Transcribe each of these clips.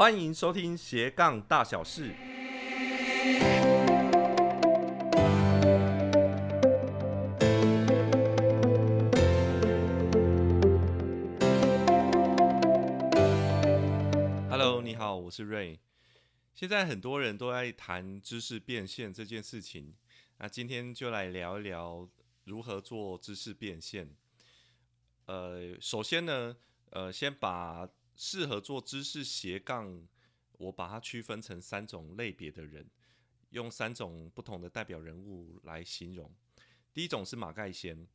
欢迎收听斜杠大小事。Hello，你好，我是瑞。现在很多人都在谈知识变现这件事情，那今天就来聊一聊如何做知识变现。呃，首先呢，呃，先把适合做知识斜杠，我把它区分成三种类别的人，用三种不同的代表人物来形容。第一种是马盖先，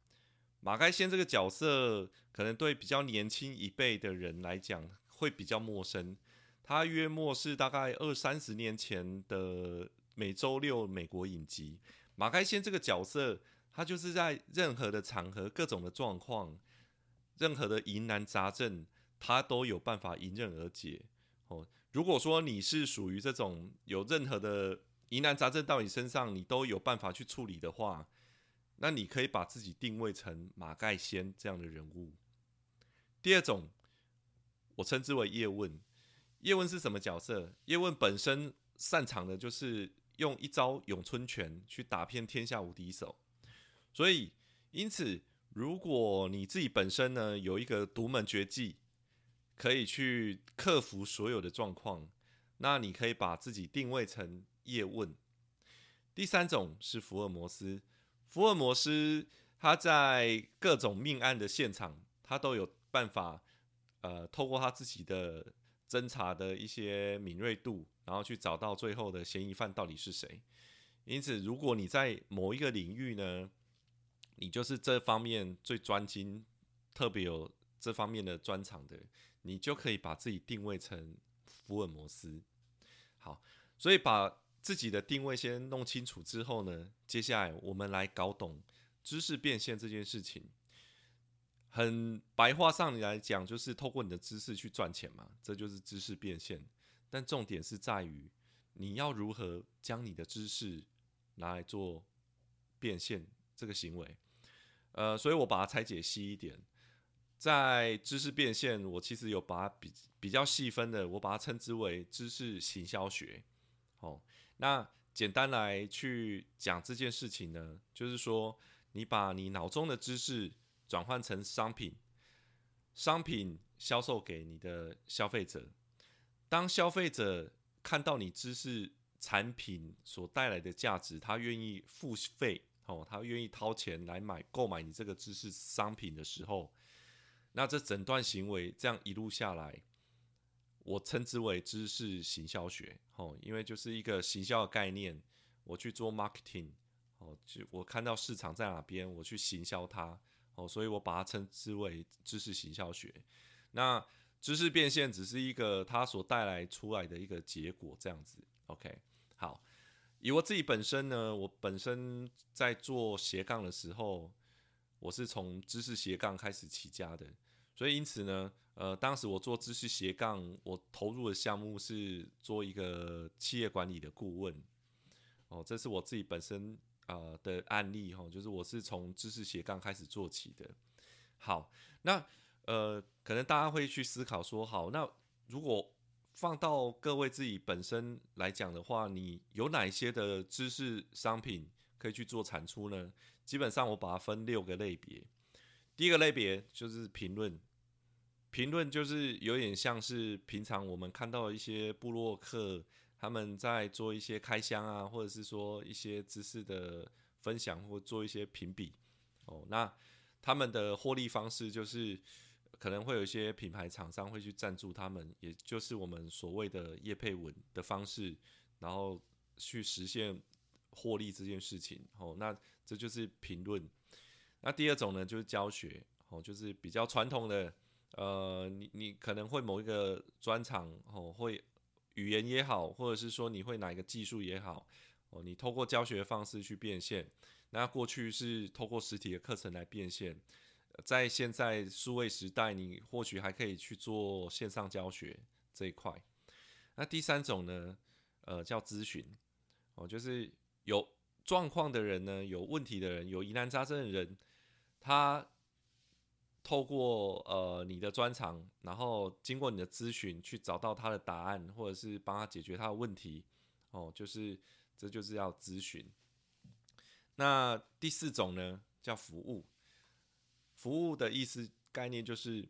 马盖先这个角色，可能对比较年轻一辈的人来讲会比较陌生。他约莫是大概二三十年前的每周六美国影集。马盖先这个角色，他就是在任何的场合、各种的状况、任何的疑难杂症，他都有办法迎刃而解。哦，如果说你是属于这种有任何的疑难杂症到你身上，你都有办法去处理的话，那你可以把自己定位成马盖先这样的人物。第二种，我称之为叶问。叶问是什么角色？叶问本身擅长的就是用一招咏春拳去打遍天下无敌手，所以因此，如果你自己本身呢有一个独门绝技，可以去克服所有的状况，那你可以把自己定位成叶问。第三种是福尔摩斯，福尔摩斯他在各种命案的现场，他都有办法，呃，透过他自己的。侦查的一些敏锐度，然后去找到最后的嫌疑犯到底是谁。因此，如果你在某一个领域呢，你就是这方面最专精、特别有这方面的专长的，你就可以把自己定位成福尔摩斯。好，所以把自己的定位先弄清楚之后呢，接下来我们来搞懂知识变现这件事情。很白话上来讲，就是透过你的知识去赚钱嘛，这就是知识变现。但重点是在于你要如何将你的知识拿来做变现这个行为。呃，所以我把它拆解细一点，在知识变现，我其实有把它比比较细分的，我把它称之为知识行销学。哦，那简单来去讲这件事情呢，就是说你把你脑中的知识。转换成商品，商品销售给你的消费者。当消费者看到你知识产品所带来的价值，他愿意付费哦，他愿意掏钱来买购买你这个知识商品的时候，那这整段行为这样一路下来，我称之为知识行销学哦，因为就是一个行销的概念，我去做 marketing 哦，就我看到市场在哪边，我去行销它。哦，所以我把它称之为知识行销学。那知识变现只是一个它所带来出来的一个结果，这样子。OK，好。以我自己本身呢，我本身在做斜杠的时候，我是从知识斜杠开始起家的。所以因此呢，呃，当时我做知识斜杠，我投入的项目是做一个企业管理的顾问。哦，这是我自己本身。呃的案例哈，就是我是从知识斜杠开始做起的。好，那呃，可能大家会去思考说，好，那如果放到各位自己本身来讲的话，你有哪些的知识商品可以去做产出呢？基本上我把它分六个类别。第一个类别就是评论，评论就是有点像是平常我们看到一些部落客。他们在做一些开箱啊，或者是说一些知识的分享，或做一些评比哦。那他们的获利方式就是可能会有一些品牌厂商会去赞助他们，也就是我们所谓的叶配文的方式，然后去实现获利这件事情哦。那这就是评论。那第二种呢，就是教学哦，就是比较传统的，呃，你你可能会某一个专场哦会。语言也好，或者是说你会哪一个技术也好，哦，你透过教学的方式去变现。那过去是透过实体的课程来变现，在现在数位时代，你或许还可以去做线上教学这一块。那第三种呢，呃，叫咨询，哦，就是有状况的人呢，有问题的人，有疑难杂症的人，他透过呃你的专长，然后经过你的咨询去找到他的答案，或者是帮他解决他的问题，哦，就是这就是要咨询。那第四种呢，叫服务。服务的意思概念就是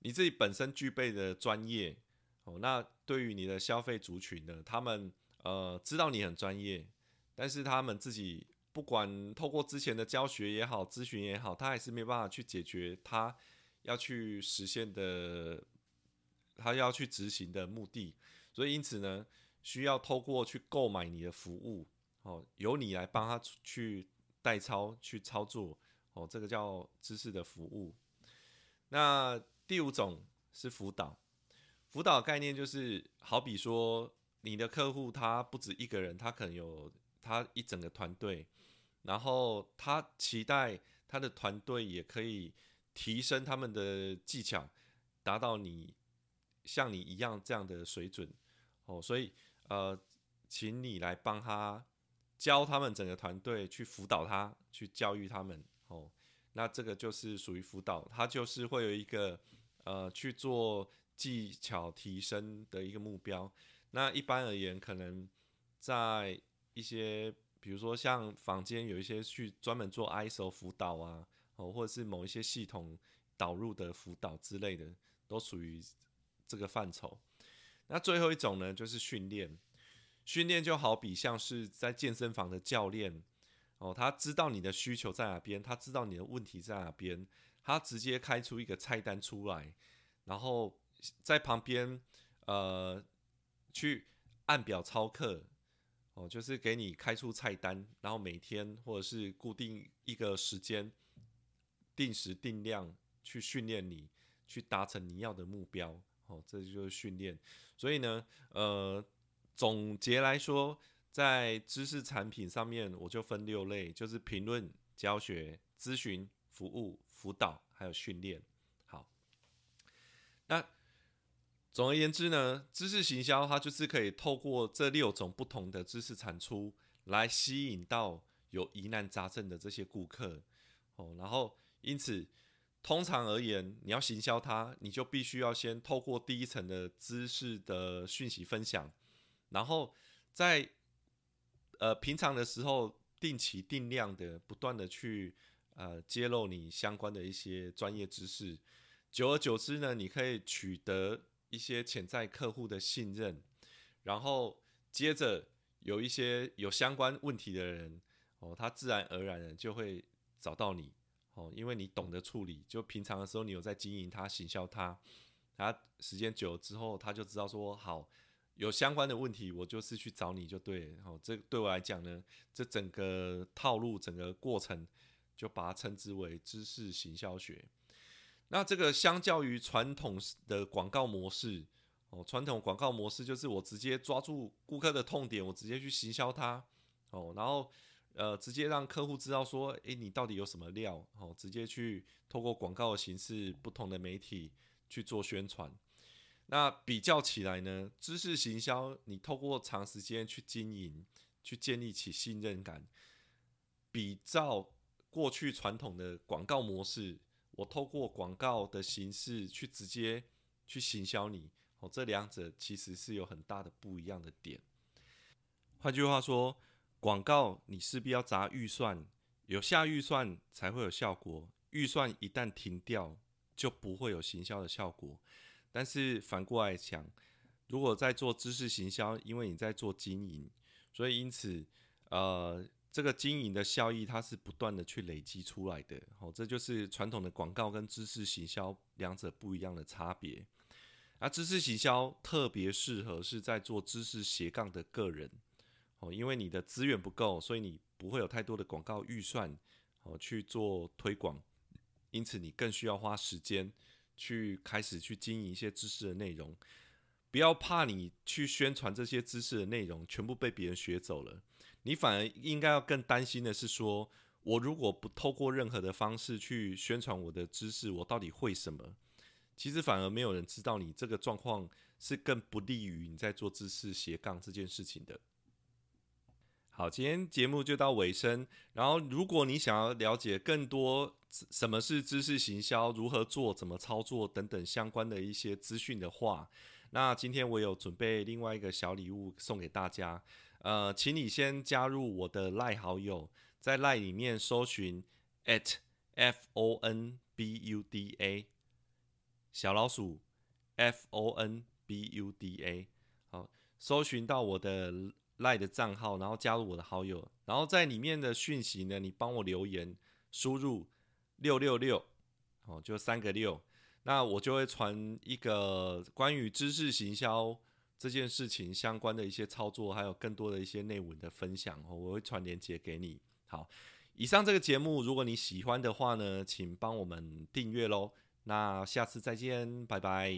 你自己本身具备的专业，哦，那对于你的消费族群呢，他们呃知道你很专业，但是他们自己。不管透过之前的教学也好，咨询也好，他还是没办法去解决他要去实现的，他要去执行的目的。所以因此呢，需要透过去购买你的服务，哦，由你来帮他去代操去操作，哦，这个叫知识的服务。那第五种是辅导，辅导概念就是好比说你的客户他不止一个人，他可能有他一整个团队。然后他期待他的团队也可以提升他们的技巧，达到你像你一样这样的水准哦，所以呃，请你来帮他教他们整个团队去辅导他，去教育他们哦。那这个就是属于辅导，他就是会有一个呃去做技巧提升的一个目标。那一般而言，可能在一些。比如说，像房间有一些去专门做 ISO 辅导啊，哦，或者是某一些系统导入的辅导之类的，都属于这个范畴。那最后一种呢，就是训练。训练就好比像是在健身房的教练，哦，他知道你的需求在哪边，他知道你的问题在哪边，他直接开出一个菜单出来，然后在旁边呃去按表操课。哦，就是给你开出菜单，然后每天或者是固定一个时间，定时定量去训练你，去达成你要的目标。哦，这就是训练。所以呢，呃，总结来说，在知识产品上面，我就分六类，就是评论、教学、咨询、服务、辅导，还有训练。好，那。总而言之呢，知识行销它就是可以透过这六种不同的知识产出来吸引到有疑难杂症的这些顾客哦。然后因此，通常而言，你要行销它，你就必须要先透过第一层的知识的讯息分享，然后在呃平常的时候定期定量的不断的去呃揭露你相关的一些专业知识，久而久之呢，你可以取得。一些潜在客户的信任，然后接着有一些有相关问题的人哦，他自然而然的就会找到你哦，因为你懂得处理，就平常的时候你有在经营他、行销他，他时间久了之后，他就知道说好有相关的问题，我就是去找你就对，哦，这对我来讲呢，这整个套路、整个过程就把它称之为知识行销学。那这个相较于传统的广告模式，哦，传统广告模式就是我直接抓住顾客的痛点，我直接去行销它，哦，然后呃，直接让客户知道说，诶，你到底有什么料，哦，直接去透过广告的形式，不同的媒体去做宣传。那比较起来呢，知识行销，你透过长时间去经营，去建立起信任感，比照过去传统的广告模式。我透过广告的形式去直接去行销你，哦，这两者其实是有很大的不一样的点。换句话说，广告你势必要砸预算，有下预算才会有效果，预算一旦停掉，就不会有行销的效果。但是反过来讲，如果在做知识行销，因为你在做经营，所以因此，呃。这个经营的效益，它是不断的去累积出来的，好，这就是传统的广告跟知识行销两者不一样的差别。而知识行销特别适合是在做知识斜杠的个人，哦，因为你的资源不够，所以你不会有太多的广告预算，哦，去做推广，因此你更需要花时间去开始去经营一些知识的内容。不要怕你去宣传这些知识的内容全部被别人学走了。你反而应该要更担心的是，说我如果不透过任何的方式去宣传我的知识，我到底会什么？其实反而没有人知道你这个状况是更不利于你在做知识斜杠这件事情的。好，今天节目就到尾声。然后，如果你想要了解更多什么是知识行销、如何做、怎么操作等等相关的一些资讯的话，那今天我有准备另外一个小礼物送给大家。呃，请你先加入我的赖好友，在赖里面搜寻 at f o n b u d a 小老鼠 f o n b u d a 好，搜寻到我的。赖的账号，然后加入我的好友，然后在里面的讯息呢，你帮我留言，输入六六六，哦，就三个六，那我就会传一个关于知识行销这件事情相关的一些操作，还有更多的一些内文的分享，哦，我会传链接给你。好，以上这个节目，如果你喜欢的话呢，请帮我们订阅喽。那下次再见，拜拜。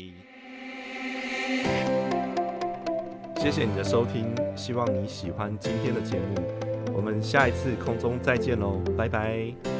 谢谢你的收听，希望你喜欢今天的节目。我们下一次空中再见喽，拜拜。